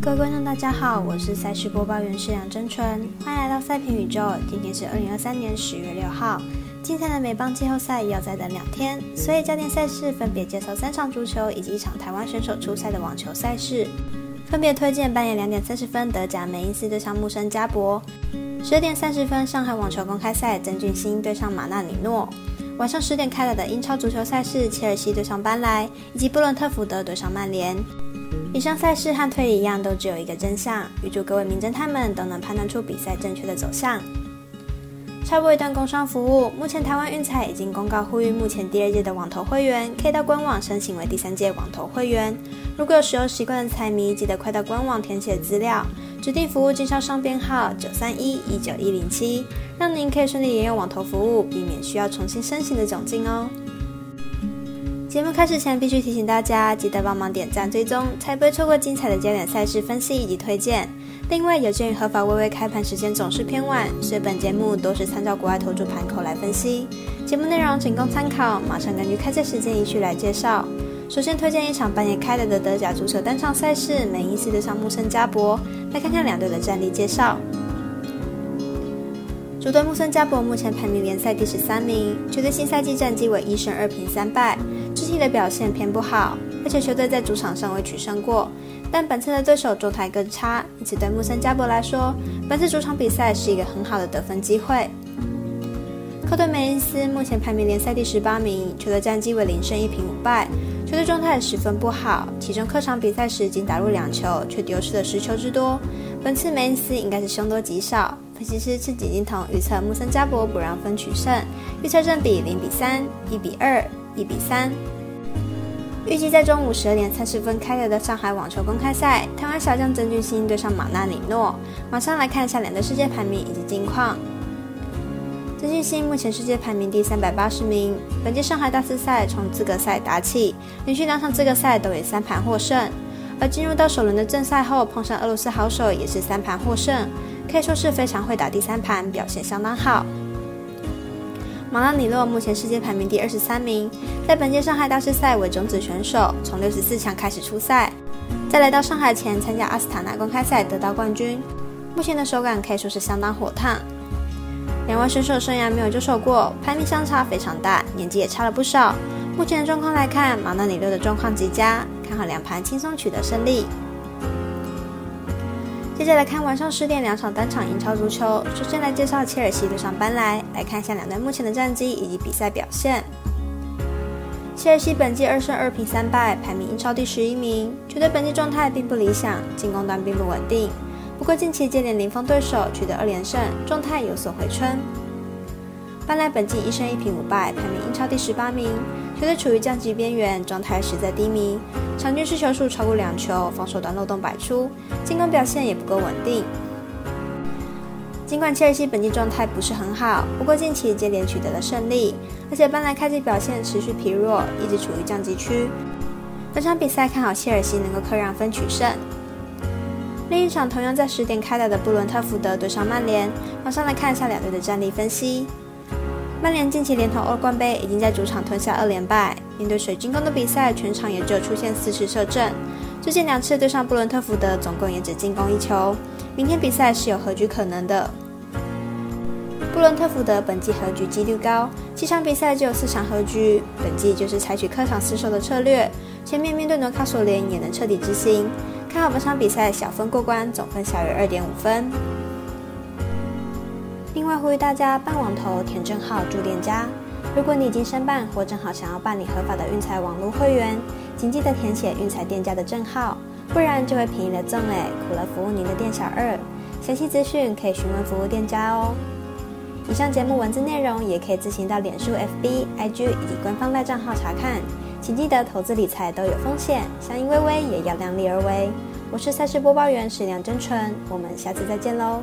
各位观众，大家好，我是赛事播报员是梁真纯，欢迎来到赛评宇宙。今天是二零二三年十月六号，精彩的美邦季后赛要再等两天，所以焦点赛事分别介绍三场足球以及一场台湾选手出赛的网球赛事，分别推荐半夜两点三十分德甲梅因斯对上木森加博，十点三十分上海网球公开赛曾俊欣对上马纳里诺，晚上十点开打的英超足球赛事切尔西对上班莱，以及布伦特福德对上曼联。以上赛事和推理一样，都只有一个真相。预祝各位名侦探们都能判断出比赛正确的走向。插播一段工商服务：目前台湾运彩已经公告呼吁，目前第二届的网投会员可以到官网申请为第三届网投会员。如果有使用习惯的彩迷，记得快到官网填写资料，指定服务经销商编号九三一一九一零七，让您可以顺利沿用网投服务，避免需要重新申请的窘境哦。节目开始前，必须提醒大家，记得帮忙点赞、追踪，才不会错过精彩的焦点赛事分析以及推荐。另外，有鉴于合法微微开盘时间总是偏晚，所以本节目都是参照国外投注盘口来分析。节目内容仅供参考，马上根据开赛时间依序来介绍。首先推荐一场半夜开的的德甲足球单场赛事，美因斯对上穆森加博。来看看两队的战力介绍。主队穆森加博目前排名联赛第十三名，球队新赛季战绩为一胜二平三败。肢体的表现偏不好，而且球队在主场尚未取胜过。但本次的对手状态更差，因此对穆森加博来说，本次主场比赛是一个很好的得分机会。客队梅因斯目前排名联赛第十八名，球队战绩为零胜一平五败，球队状态十分不好。其中客场比赛时仅打入两球，却丢失了十球之多。本次梅因斯应该是凶多吉少。分析师赤井金童预测穆森加博不让分取胜，预测正比零比三、一比二。一比三，预计在中午十二点三十分开赛的上海网球公开赛，台湾小将曾俊欣对上马纳里诺。马上来看一下两队世界排名以及近况。曾俊欣目前世界排名第三百八十名，本届上海大师赛从资格赛打起，连续两场资格赛都以三盘获胜，而进入到首轮的正赛后碰上俄罗斯好手也是三盘获胜，可以说是非常会打第三盘，表现相当好。马拉里诺目前世界排名第二十三名，在本届上海大师赛为种子选手，从六十四强开始出赛，在来到上海前参加阿斯塔纳公开赛得到冠军，目前的手感可以说是相当火烫。两位选手生涯没有交手过，排名相差非常大，年纪也差了不少。目前的状况来看，马纳里诺的状况极佳，看好两盘轻松取得胜利。接着来看晚上十点两场单场英超足球。首先来介绍切尔西对上班莱，来看一下两队目前的战绩以及比赛表现。切尔西本季二胜二平三败，排名英超第十一名。球队本季状态并不理想，进攻端并不稳定。不过近期接连零封对手，取得二连胜，状态有所回春。班莱本季一胜一平五败，排名英超第十八名。球队处于降级边缘，状态实在低迷，场均失球数超过两球，防守端漏洞百出，进攻表现也不够稳定。尽管切尔西本季状态不是很好，不过近期接连取得了胜利，而且班莱开季表现持续疲弱，一直处于降级区。本场比赛看好切尔西能够客让分取胜。另一场同样在十点开打的布伦特福德对上曼联，马上来看一下两队的战力分析。曼联近期连同欧冠杯已经在主场吞下二连败，面对水晶宫的比赛，全场也只有出现四次射正。最近两次对上布伦特福德，总共也只进攻一球。明天比赛是有和局可能的。布伦特福德本季和局几率高，七场比赛就有四场和局。本季就是采取客场失守的策略，前面面对纽卡索联也能彻底执行。看好本场比赛小分过关，总分小于二点五分。另外呼吁大家办网投填证号注店家。如果你已经申办或正好想要办理合法的运财网络会员，请记得填写运财店家的证号，不然就会便宜了赠哎，苦了服务您的店小二。详细资讯可以询问服务店家哦。以上节目文字内容也可以自行到脸书、FB、IG 以及官方赖账号查看。请记得投资理财都有风险，相依微微也要量力而为。我是赛事播报员史梁真纯，我们下次再见喽。